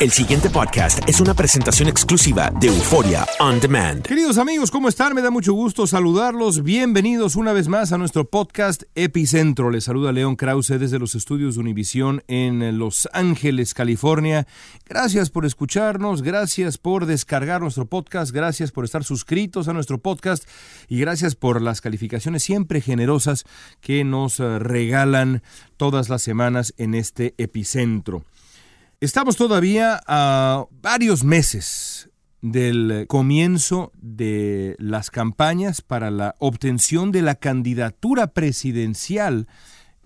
El siguiente podcast es una presentación exclusiva de Euforia On Demand. Queridos amigos, ¿cómo están? Me da mucho gusto saludarlos. Bienvenidos una vez más a nuestro podcast Epicentro. Les saluda León Krause desde los estudios de Univisión en Los Ángeles, California. Gracias por escucharnos, gracias por descargar nuestro podcast, gracias por estar suscritos a nuestro podcast y gracias por las calificaciones siempre generosas que nos eh, regalan todas las semanas en este Epicentro. Estamos todavía a varios meses del comienzo de las campañas para la obtención de la candidatura presidencial,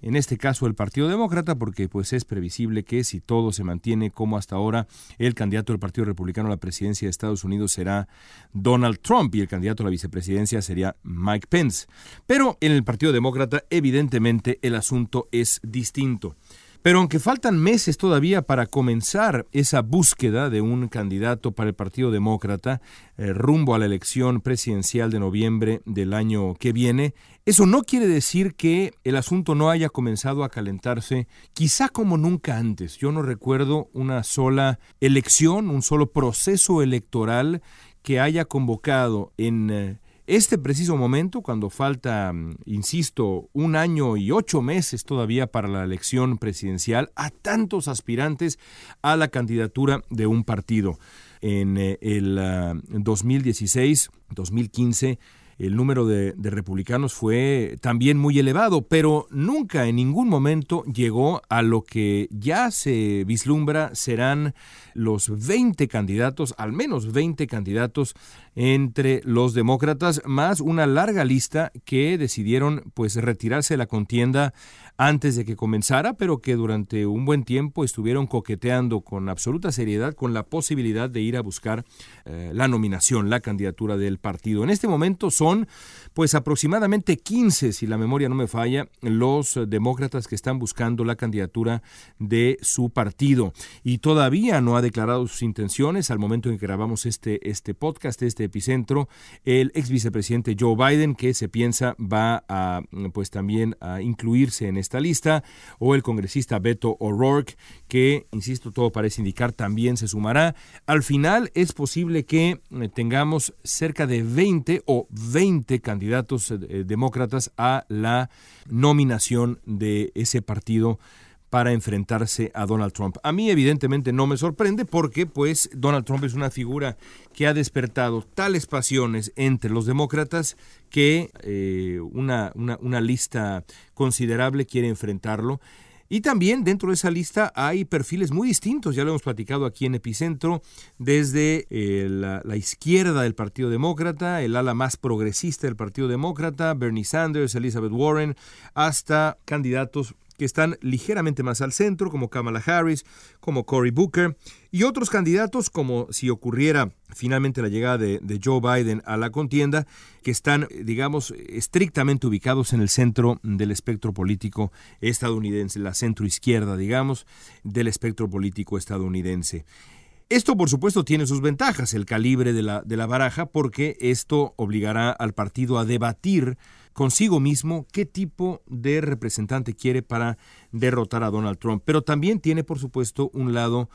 en este caso el Partido Demócrata, porque pues es previsible que si todo se mantiene como hasta ahora, el candidato del Partido Republicano a la presidencia de Estados Unidos será Donald Trump y el candidato a la vicepresidencia sería Mike Pence. Pero en el Partido Demócrata evidentemente el asunto es distinto. Pero aunque faltan meses todavía para comenzar esa búsqueda de un candidato para el Partido Demócrata eh, rumbo a la elección presidencial de noviembre del año que viene, eso no quiere decir que el asunto no haya comenzado a calentarse, quizá como nunca antes. Yo no recuerdo una sola elección, un solo proceso electoral que haya convocado en eh, este preciso momento, cuando falta, mm, insisto, un año y ocho meses todavía para la elección presidencial, a tantos aspirantes a la candidatura de un partido. En eh, el 2016, ah, 2015, el número de, republicanos fue también muy elevado, pero nunca en ningún momento llegó a lo que ya se vislumbra serán los 20 candidatos, al menos 20 candidatos entre los demócratas, más una larga lista que decidieron pues retirarse de la contienda antes de que comenzara, pero que durante un buen tiempo estuvieron coqueteando con absoluta seriedad con la posibilidad de ir a buscar eh, la nominación, la candidatura del partido. En este momento son pues aproximadamente 15, si la memoria no me falla, los demócratas que están buscando la candidatura de su partido. Y todavía no ha declarado sus intenciones al momento en que grabamos este, este podcast, este epicentro, el ex vicepresidente Joe Biden, que se piensa va a pues también a incluirse en esta lista, o el congresista Beto O'Rourke, que, insisto, todo parece indicar también se sumará. Al final es posible que eh, tengamos cerca de 20 o 20 candidatos eh, demócratas a la nominación de ese partido para enfrentarse a Donald Trump. A mí evidentemente no me sorprende porque pues Donald Trump es una figura que ha despertado tales pasiones entre los demócratas que eh, una, una lista considerable quiere enfrentarlo. Y también dentro de esa lista hay perfiles muy distintos, ya lo hemos platicado aquí en Epicentro, desde eh, la, la, izquierda del Partido Demócrata, el ala más progresista del Partido Demócrata, Bernie Sanders, Elizabeth Warren, hasta candidatos que están ligeramente más al centro, como Kamala Harris, como Cory Booker, y otros candidatos, como si ocurriera finalmente la llegada de, Joe Biden a la contienda, que están, digamos, estrictamente ubicados en el centro del espectro político estadounidense, la centro izquierda, digamos, del espectro político estadounidense. Esto, por supuesto, tiene sus ventajas, el calibre de la, de la baraja, porque esto obligará al partido a debatir consigo mismo qué tipo de representante quiere para derrotar a Donald Trump. Pero también tiene, por supuesto, un lado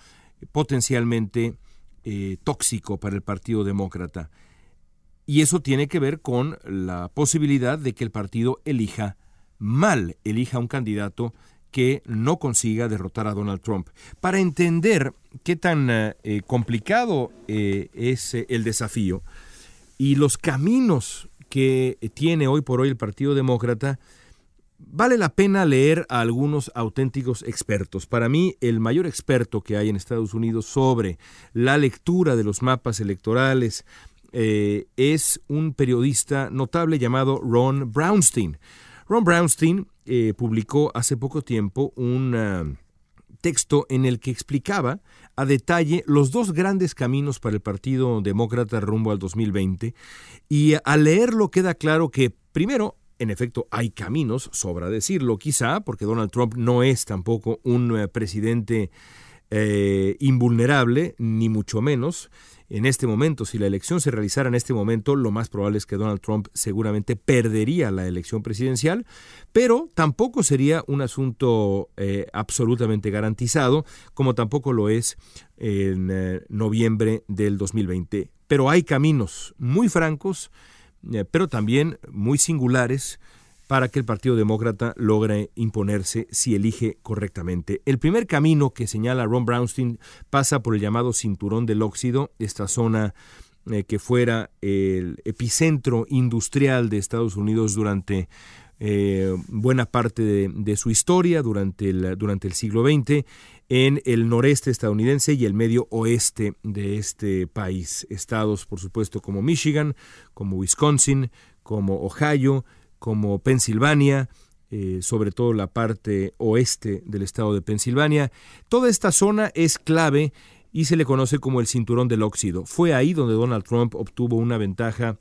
potencialmente eh, tóxico para el Partido Demócrata. Y eso tiene que ver con la posibilidad de que el partido elija mal, elija un candidato que no consiga derrotar a Donald Trump. Para entender qué tan eh, complicado eh, es el desafío y los caminos que tiene hoy por hoy el Partido Demócrata, vale la pena leer a algunos auténticos expertos. Para mí, el mayor experto que hay en Estados Unidos sobre la lectura de los mapas electorales eh, es un periodista notable llamado Ron Brownstein. Ron Brownstein eh, publicó hace poco tiempo un texto en el que explicaba a detalle los dos grandes caminos para el Partido Demócrata rumbo al 2020 y al leerlo queda claro que primero en efecto, hay caminos, sobra decirlo, quizá, porque Donald Trump no es tampoco un eh, presidente eh, invulnerable, ni mucho menos. En este momento, si la elección se realizara en este momento, lo más probable es que Donald Trump seguramente perdería la elección presidencial, pero tampoco sería un asunto eh, absolutamente garantizado, como tampoco lo es en eh, noviembre del 2020. Pero hay caminos muy francos, eh, pero también muy singulares para que el Partido Demócrata logre imponerse si elige correctamente. El primer camino que señala Ron Brownstein pasa por el llamado Cinturón del Óxido, esta zona eh, que fuera el epicentro industrial de Estados Unidos durante eh, buena parte de, su historia, durante el, durante el siglo XX, en el noreste estadounidense y el medio oeste de este país. Estados, por supuesto, como Michigan, como Wisconsin, como Ohio, como Pensilvania, eh, sobre todo la parte oeste del estado de Pensilvania. Toda esta zona es clave y se le conoce como el cinturón del óxido. Fue ahí donde Donald Trump obtuvo una ventaja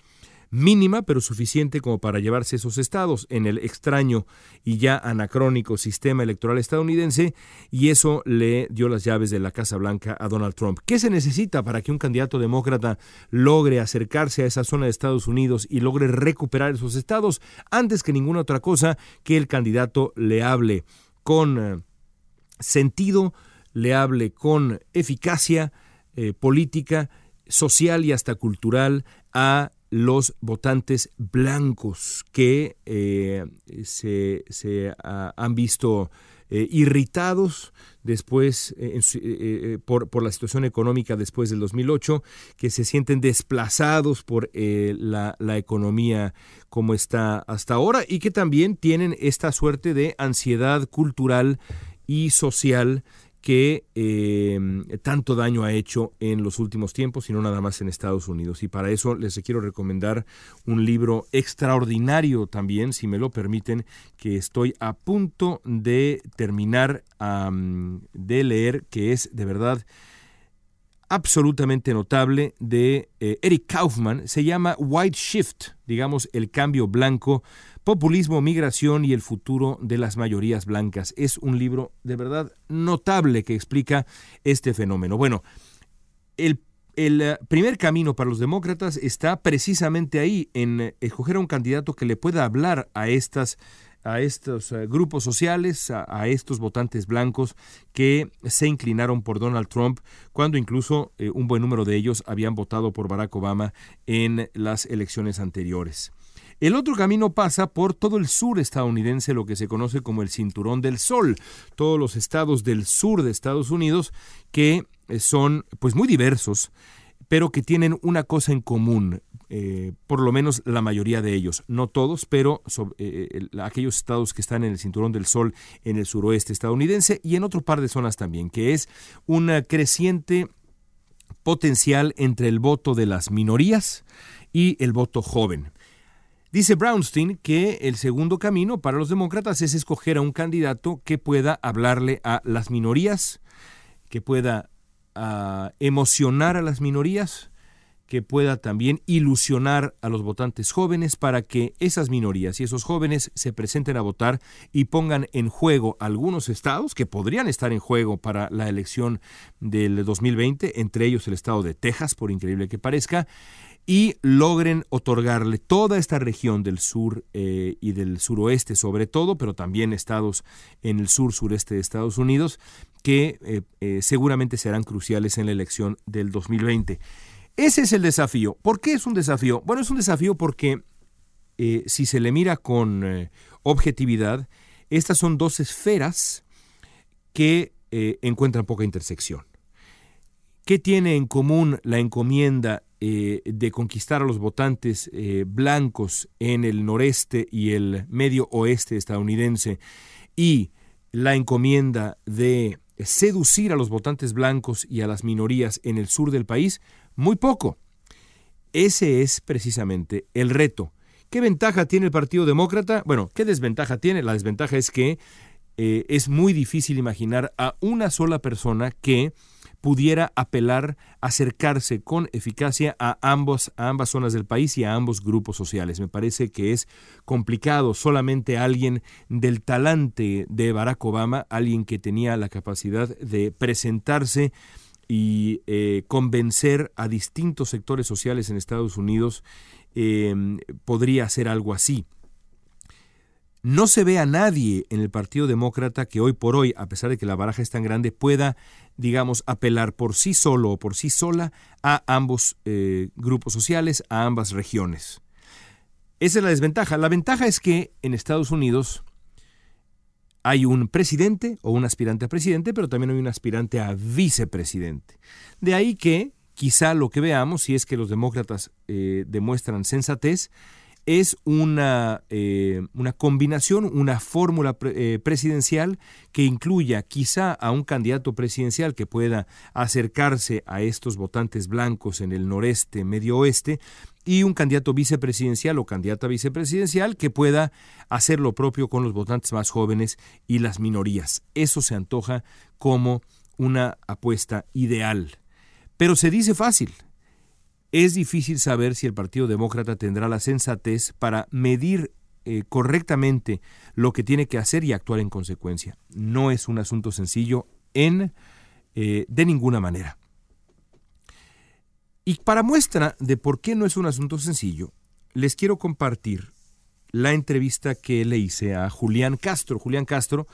mínima pero suficiente como para llevarse esos estados en el extraño y ya anacrónico sistema electoral estadounidense y eso le dio las llaves de la Casa Blanca a Donald Trump. ¿Qué se necesita para que un candidato demócrata logre acercarse a esa zona de Estados Unidos y logre recuperar esos estados antes que ninguna otra cosa que el candidato le hable con eh, sentido, le hable con eficacia eh, política, social y hasta cultural a los votantes blancos que eh, se, han visto eh, irritados después eh, por, por, la situación económica después del 2008, que se sienten desplazados por la, la, economía como está hasta ahora y que también tienen esta suerte de ansiedad cultural y social que em, tanto daño ha hecho en los últimos tiempos y no nada más en Estados Unidos. Y para eso les quiero recomendar un libro extraordinario también, si me lo permiten, que estoy a punto de terminar de leer, que es de verdad absolutamente notable de eh, Eric Kaufman. Se llama White Shift, digamos, el cambio blanco Populismo, Migración y el futuro de las mayorías blancas. Es un libro de verdad notable que explica este fenómeno. Bueno, el, eh, primer camino para los demócratas está precisamente ahí, en eh, escoger a un candidato que le pueda hablar a estas a estos eh, grupos sociales, a, estos votantes blancos que se inclinaron por Donald Trump, cuando incluso un buen número de ellos habían votado por Barack Obama en las elecciones anteriores. El otro camino pasa por todo el sur estadounidense, lo que se conoce como el Cinturón del Sol, todos los estados del sur de Estados Unidos que eh, son pues muy diversos, pero que tienen una cosa en común, eh, por lo menos la mayoría de ellos, no todos, pero eh, aquellos estados que están en el Cinturón del Sol en el suroeste estadounidense y en otro par de zonas también, que es una creciente potencial entre el voto de las minorías y el voto joven. Dice Brownstein que el segundo camino para los demócratas es escoger a un candidato que pueda hablarle a las minorías, que pueda ah, emocionar a las minorías, que pueda también ilusionar a los votantes jóvenes para que esas minorías y esos jóvenes se presenten a votar y pongan en juego algunos estados que podrían estar en juego para la elección del 2020, entre ellos el estado de Texas, por increíble que parezca, y logren otorgarle toda esta región del sur eh, y del suroeste sobre todo, pero también estados en el sur sureste de Estados Unidos, que eh, eh, seguramente serán cruciales en la elección del 2020. Ese es el desafío. ¿Por qué es un desafío? Bueno, es un desafío porque si se le mira con objetividad, estas son dos esferas que encuentran poca intersección. ¿Qué tiene en común la encomienda de conquistar a los votantes blancos en el noreste y el medio oeste estadounidense y la encomienda de seducir a los votantes blancos y a las minorías en el sur del país? Muy poco. Ese es precisamente el reto. ¿Qué ventaja tiene el Partido Demócrata? Bueno, ¿qué desventaja tiene? La desventaja es que eh, es muy difícil imaginar a una sola persona que pudiera apelar, acercarse con eficacia a, ambos, a ambas zonas del país y a ambos grupos sociales. Me parece que es complicado solamente alguien del talante de Barack Obama, alguien que tenía la capacidad de presentarse y eh, convencer a distintos sectores sociales en Estados Unidos eh, podría hacer algo así. No se ve a nadie en el Partido Demócrata que hoy por hoy, a pesar de que la baraja es tan grande, pueda, digamos, apelar por sí solo o por sí sola a ambos eh, grupos sociales, a ambas regiones. Esa es la desventaja. La ventaja es que en Estados Unidos hay un presidente o un aspirante a presidente, pero también hay un aspirante a vicepresidente. De ahí que quizá lo que veamos, si es que los demócratas eh, demuestran sensatez, es una, eh, una combinación, una fórmula eh, presidencial que incluya quizá a un candidato presidencial que pueda acercarse a estos votantes blancos en el noreste, medio oeste, y un candidato vicepresidencial o candidata vicepresidencial que pueda hacer lo propio con los votantes más jóvenes y las minorías. Eso se antoja como una apuesta ideal. Pero se dice fácil, es difícil saber si el Partido Demócrata tendrá la sensatez para medir eh, correctamente lo que tiene que hacer y actuar en consecuencia. No es un asunto sencillo en eh, de ninguna manera. Y para muestra de por qué no es un asunto sencillo, les quiero compartir la entrevista que le hice a Julián Castro. Julián Castro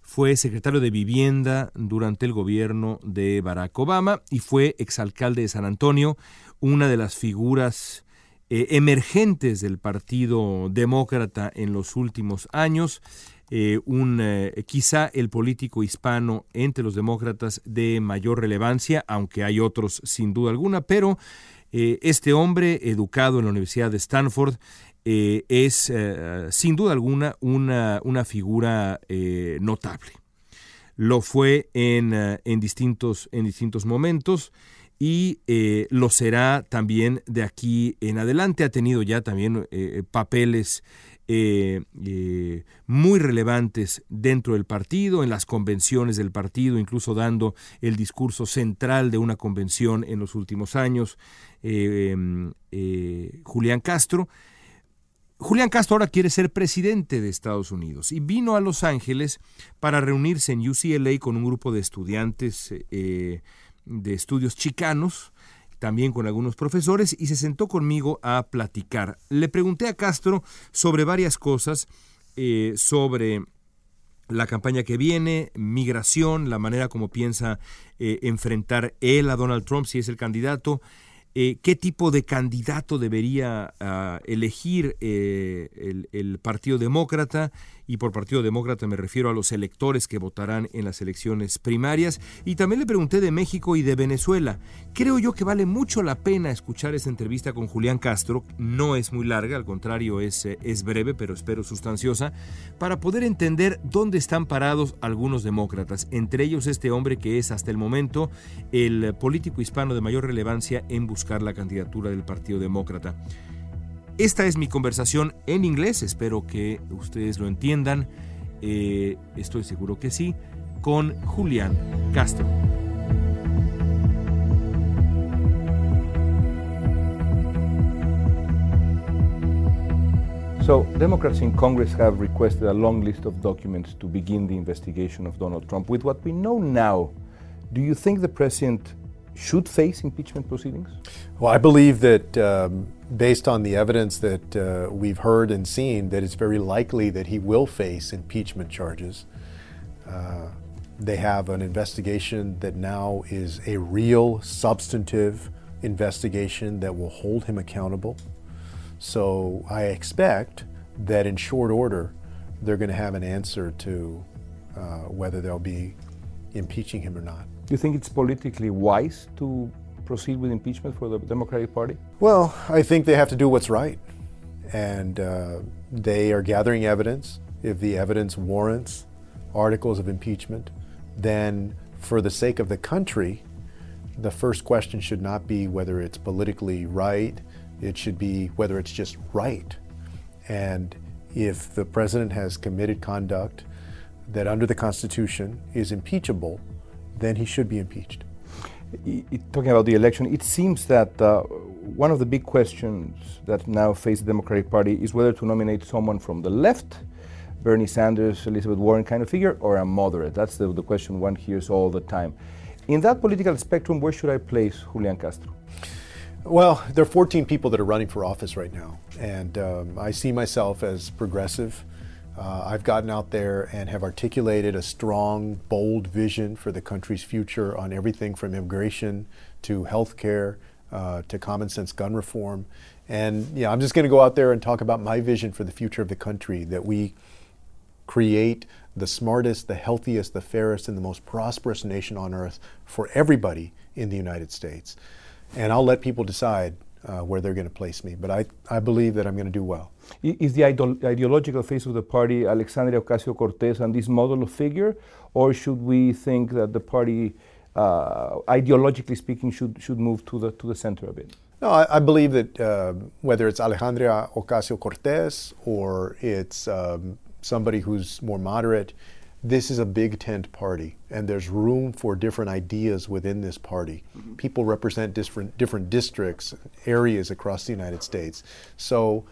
fue secretario de Vivienda durante el gobierno de Barack Obama y fue exalcalde de San Antonio, una de las figuras eh, emergentes del Partido Demócrata en los últimos años, eh, un, eh, quizá el político hispano entre los demócratas de mayor relevancia, aunque hay otros sin duda alguna, pero este hombre, educado en la Universidad de Stanford, es sin duda alguna una, una figura notable. Lo fue en, en, distintos, en distintos momentos y eh, lo será también de aquí en adelante. Ha tenido ya también eh, papeles eh, muy relevantes dentro del partido, en las convenciones del partido, incluso dando el discurso central de una convención en los últimos años, em, Julián Castro. Julián Castro ahora quiere ser presidente de Estados Unidos y vino a Los Ángeles para reunirse en UCLA con un grupo de estudiantes de estudios chicanos, también con algunos profesores, y se sentó conmigo a platicar. Le pregunté a Castro sobre varias cosas, eh, sobre la campaña que viene, migración, la manera como piensa eh, enfrentar él a Donald Trump si es el candidato, eh, qué tipo de candidato debería ah, elegir el, el, Partido Demócrata y por Partido Demócrata me refiero a los electores que votarán en las elecciones primarias. Y también le pregunté de México y de Venezuela. Creo yo que vale mucho la pena escuchar esta entrevista con Julián Castro. No es muy larga, al contrario es, eh, es breve, pero espero sustanciosa, para poder entender dónde están parados algunos demócratas, entre ellos este hombre que es hasta el momento el político hispano de mayor relevancia en buscar la candidatura del Partido Demócrata. Esta es mi conversación en inglés, espero que ustedes lo entiendan, eh, estoy seguro que sí, con Julián Castro. So, Democrats in Congress have requested a long list of documents to begin the investigation of Donald Trump. With what we know now, do you think the president should face impeachment proceedings? Well, I believe that. Um based on the evidence that uh, we've heard and seen, that it's very likely that he will face impeachment charges. Uh, they have an investigation that now is a real, substantive investigation that will hold him accountable. So I expect that in short order, they're going to have an answer to uh, whether they'll be impeaching him or not. Do you think it's politically wise to proceed with impeachment for the Democratic Party? Well, I think they have to do what's right. And uh, they are gathering evidence. If the evidence warrants articles of impeachment, then for the sake of the country, the first question should not be whether it's politically right it should be whether it's just right. And if the president has committed conduct that under the Constitution is impeachable, then he should be impeached. Talking about the election, it seems that uh, one of the big questions that now face the Democratic Party is whether to nominate someone from the left, Bernie Sanders, Elizabeth Warren kind of figure, or a moderate. That's the, the question one hears all the time. In that political spectrum, where should I place Julian Castro? Well, there are 14 people that are running for office right now, and um, I see myself as progressive. Uh, I've gotten out there and have articulated a strong, bold vision for the country's future on everything from immigration to health care uh, to common sense gun reform. And yeah, I'm just going to go out there and talk about my vision for the future of the country that we create the smartest, the healthiest, the fairest, and the most prosperous nation on earth for everybody in the United States and I'll let people decide uh, where they're going to place me. But I, I believe that I'm going to do well. Is the ide- ideological face of the party Alexandria Ocasio Cortez and this model of figure, or should we think that the party, uh, ideologically speaking, should, should move to the, to the center a bit? No, I, I believe that uh, whether it's Alejandra Ocasio Cortez or it's um, somebody who's more moderate, this is a big tent party, and there's room for different ideas within this party. Mm-hmm. People represent different different districts, areas across the United States. So,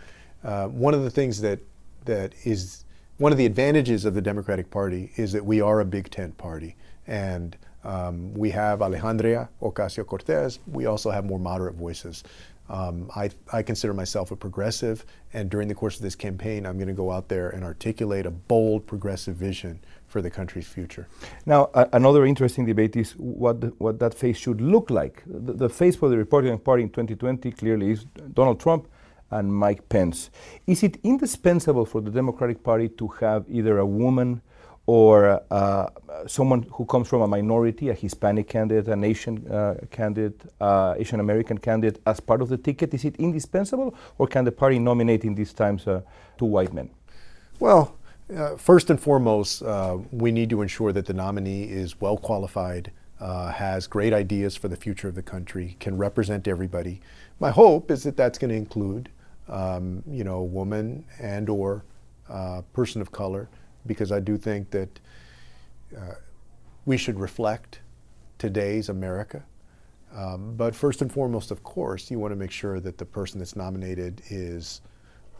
uh, one of the things that that is one of the advantages of the Democratic Party is that we are a big tent party, and um, we have Alejandria Ocasio Cortez. We also have more moderate voices. Um, I, I, consider myself a progressive, and during the course of this campaign, I'm going to go out there and articulate a bold progressive vision for the country's future. Now, uh, another interesting debate is what the, what that face should look like. The, the, face for the Republican Party in 2020 clearly is Donald Trump and Mike Pence. Is it indispensable for the Democratic Party to have either a woman or uh, someone who comes from a minority, a Hispanic candidate, an Asian uh, candidate, uh, Asian American candidate, as part of the ticket? Is it indispensable, or can the party nominate in these times uh, two white men? Well, uh, first and foremost, uh, we need to ensure that the nominee is well qualified, has great ideas for the future of the country, can represent everybody. My hope is that that's going to include, um, you know, a woman and or person of color because I do think that uh, we should reflect today's America. Um, but first and foremost, of course, you want to make sure that the person that's nominated is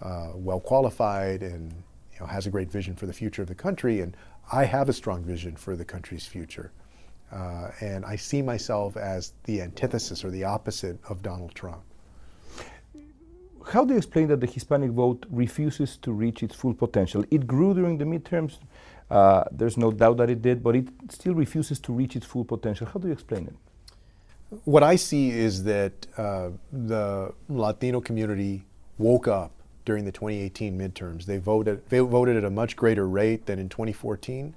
uh, well qualified and you know, has a great vision for the future of the country. And I have a strong vision for the country's future. Uh, and I see myself as the antithesis or the opposite of Donald Trump. How do you explain that the Hispanic vote refuses to reach its full potential? It grew during the midterms. Uh, there's no doubt that it did, but it still refuses to reach its full potential. How do you explain it? What I see is that uh, the Latino community woke up during the 2018 midterms. They voted, they voted at a much greater rate than in 2014,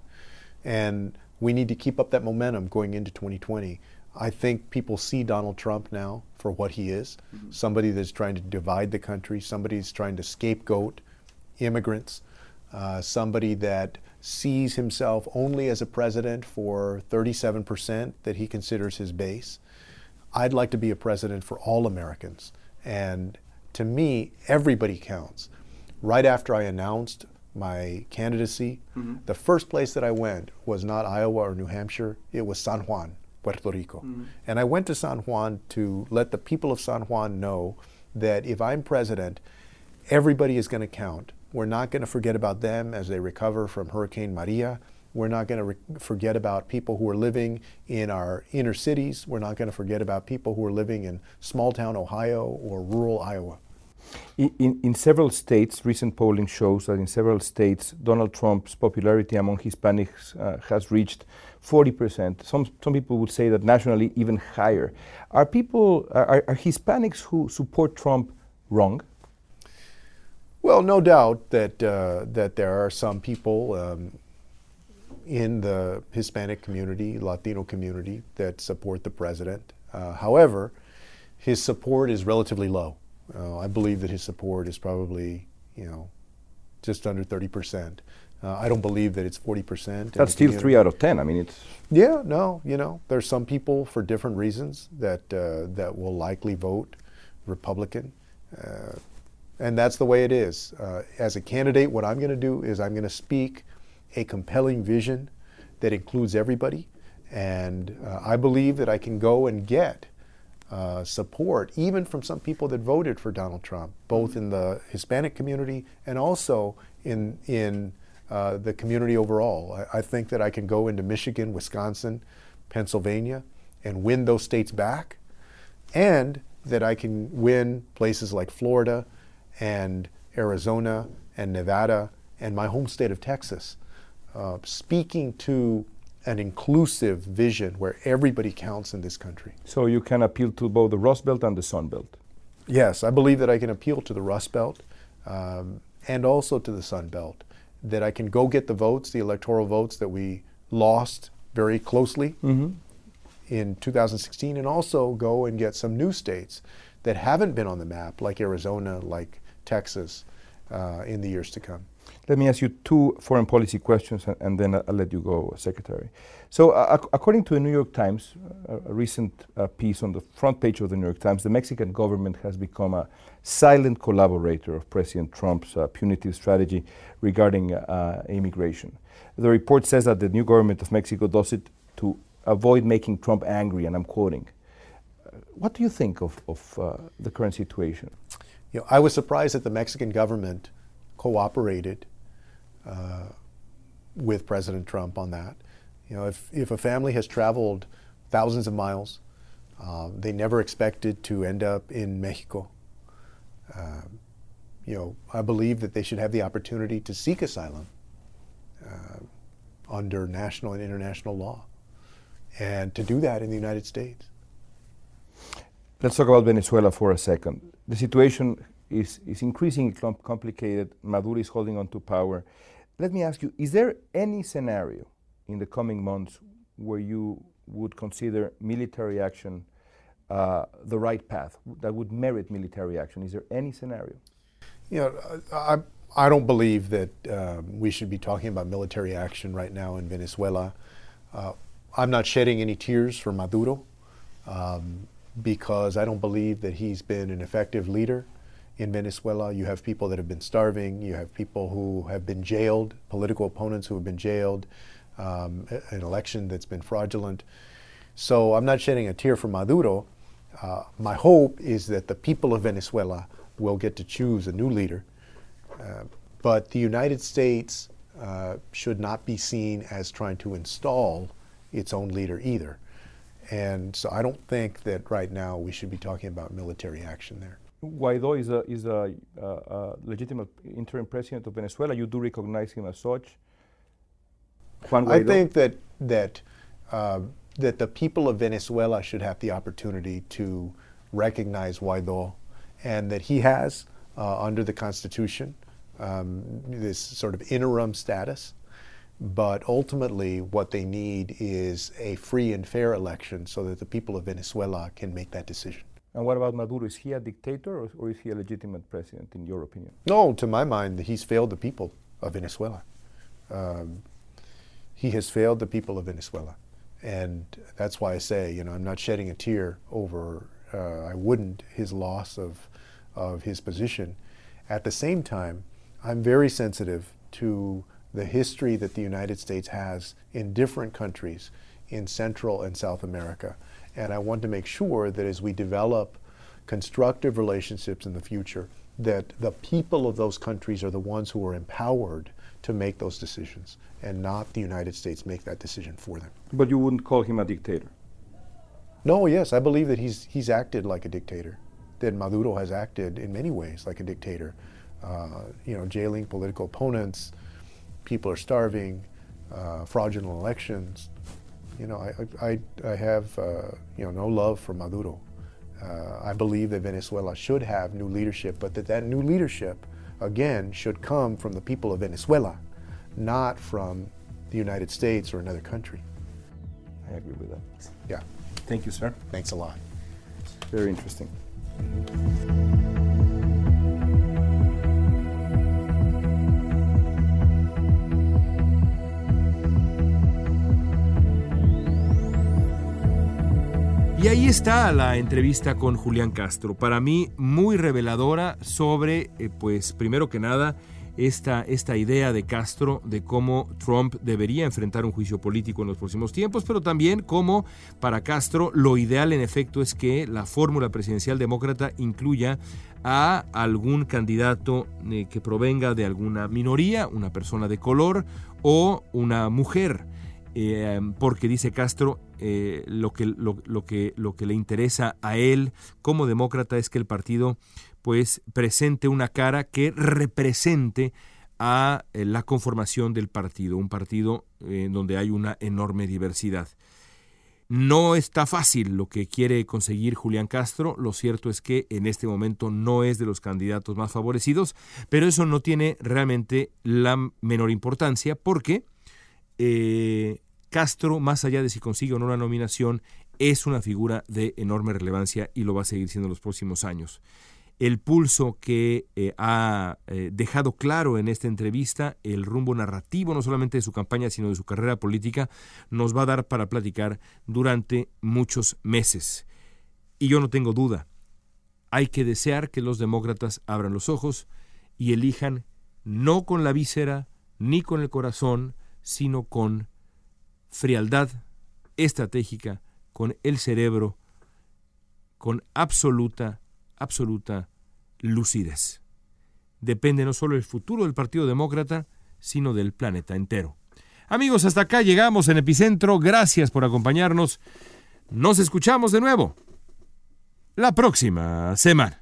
and we need to keep up that momentum going into 2020. I think people see Donald Trump now for what he is mm-hmm. somebody that's trying to divide the country, somebody that's trying to scapegoat immigrants, uh, somebody that sees himself only as a president for 37% that he considers his base. I'd like to be a president for all Americans. And to me, everybody counts. Right after I announced my candidacy, mm-hmm. the first place that I went was not Iowa or New Hampshire, it was San Juan. Puerto Rico. Mm-hmm. And I went to San Juan to let the people of San Juan know that if I'm president, everybody is going to count. We're not going to forget about them as they recover from Hurricane Maria. We're not going to re- forget about people who are living in our inner cities. We're not going to forget about people who are living in small town Ohio or rural Iowa. In, in, in, several states, recent polling shows that in several states, Donald Trump's popularity among Hispanics uh, has reached 40%. Some, some people would say that nationally, even higher. Are people, are, are Hispanics who support Trump wrong? Well, no doubt that, uh, that there are some people um, in the Hispanic community, Latino community, that support the president. Uh, however, his support is relatively low. Uh, I believe that his support is probably, you know, just under 30 percent. Uh, I don't believe that it's 40 percent. That's still three out of 10. I mean, it's. Yeah, no, you know, there's some people for different reasons that uh, that will likely vote Republican, uh, and that's the way it is. Uh, as a candidate, what I'm going to do is I'm going to speak a compelling vision that includes everybody, and uh, I believe that I can go and get uh, support, even from some people that voted for Donald Trump, both in the Hispanic community and also in in uh, the community overall. I, I, think that I can go into Michigan, Wisconsin, Pennsylvania, and win those states back, and that I can win places like Florida, and Arizona, and Nevada, and my home state of Texas. Uh, speaking to an inclusive vision where everybody counts in this country. So you can appeal to both the Rust Belt and the Sun Belt? Yes, I believe that I can appeal to the Rust Belt um, and also to the Sun Belt. That I can go get the votes, the electoral votes that we lost very closely mm-hmm. in 2016, and also go and get some new states that haven't been on the map, like Arizona, like Texas, uh, in the years to come. Let me ask you two foreign policy questions and, and then I'll let you go, Secretary. So, uh, ac- according to the New York Times, uh, a recent uh, piece on the front page of the New York Times, the Mexican government has become a silent collaborator of President Trump's uh, punitive strategy regarding uh, immigration. The report says that the new government of Mexico does it to avoid making Trump angry, and I'm quoting. What do you think of, of the current situation? You know, I was surprised that the Mexican government cooperated uh, with President Trump on that. You know, if, if a family has traveled thousands of miles, uh, they never expected to end up in Mexico. Uh, you know, I believe that they should have the opportunity to seek asylum uh, under national and international law, and to do that in the United States. Let's talk about Venezuela for a second. The situation is, is increasingly complicated. Maduro is holding on to power. Let me ask you, is there any scenario in the coming months where you would consider military action uh, the right path that would merit military action? Is there any scenario? You know, I, I don't believe that um, we should be talking about military action right now in Venezuela. Uh, I'm not shedding any tears for Maduro um, because I don't believe that he's been an effective leader in Venezuela. You have people that have been starving. You have people who have been jailed, political opponents who have been jailed, um, an election that's been fraudulent. So I'm not shedding a tear for Maduro. Uh, my hope is that the people of Venezuela will get to choose a new leader. Uh, but the United States uh, should not be seen as trying to install its own leader either. And so I don't think that right now we should be talking about military action there. Guaido is a, is a, a, a, legitimate interim president of Venezuela. You do recognize him as such. Juan Guaido. I think that that uh, that the people of Venezuela should have the opportunity to recognize Guaido, and that he has uh, under the Constitution um, this sort of interim status. But ultimately, what they need is a free and fair election so that the people of Venezuela can make that decision. And what about Maduro? Is he a dictator or, or, is he a legitimate president, in your opinion? No, to my mind, he's failed the people of Venezuela. Um, he has failed the people of Venezuela. And that's why I say, you know, I'm not shedding a tear over, uh, I wouldn't, his loss of, of his position. At the same time, I'm very sensitive to the history that the United States has in different countries in Central and South America and I want to make sure that as we develop constructive relationships in the future, that the people of those countries are the ones who are empowered to make those decisions and not the United States make that decision for them. But you wouldn't call him a dictator? No, yes, I believe that he's, he's acted like a dictator, that Maduro has acted in many ways like a dictator. Uh, you know, jailing political opponents, people are starving, uh, fraudulent elections. You know, I, I, I have, uh, you know, no love for Maduro. Uh, I believe that Venezuela should have new leadership, but that that new leadership, again, should come from the people of Venezuela, not from the United States or another country. I agree with that. Yeah. Thank you, sir. Thanks a lot. Very interesting. Y ahí está la entrevista con Julián Castro. Para mí muy reveladora sobre, eh, pues primero que nada, esta, esta idea de Castro de cómo Trump debería enfrentar un juicio político en los próximos tiempos, pero también cómo para Castro lo ideal en efecto es que la fórmula presidencial demócrata incluya a algún candidato eh, que provenga de alguna minoría, una persona de color o una mujer. Eh, porque dice Castro, eh, lo, que, lo, que, lo que le interesa a él como demócrata es que el partido pues presente una cara que represente a eh, la conformación del partido, un partido en donde hay una enorme diversidad. No está fácil lo que quiere conseguir Julián Castro, lo cierto es que en este momento no es de los candidatos más favorecidos, pero eso no tiene realmente la menor importancia porque Castro, más allá de si consigue o no la nominación, es una figura de enorme relevancia y lo va a seguir siendo en los próximos años. El pulso que eh, ha eh, dejado claro en esta entrevista, el rumbo narrativo no solamente de su campaña, sino de su carrera política, nos va a dar para platicar durante muchos meses. Y yo no tengo duda, hay que desear que los demócratas abran los ojos y elijan no con la víscera ni con el corazón, sino con frialdad estratégica, con el cerebro, con absoluta, absoluta lucidez. Depende no solo el futuro del Partido Demócrata, sino del planeta entero. Amigos, hasta acá llegamos en Epicentro. Gracias por acompañarnos. Nos escuchamos de nuevo la próxima semana.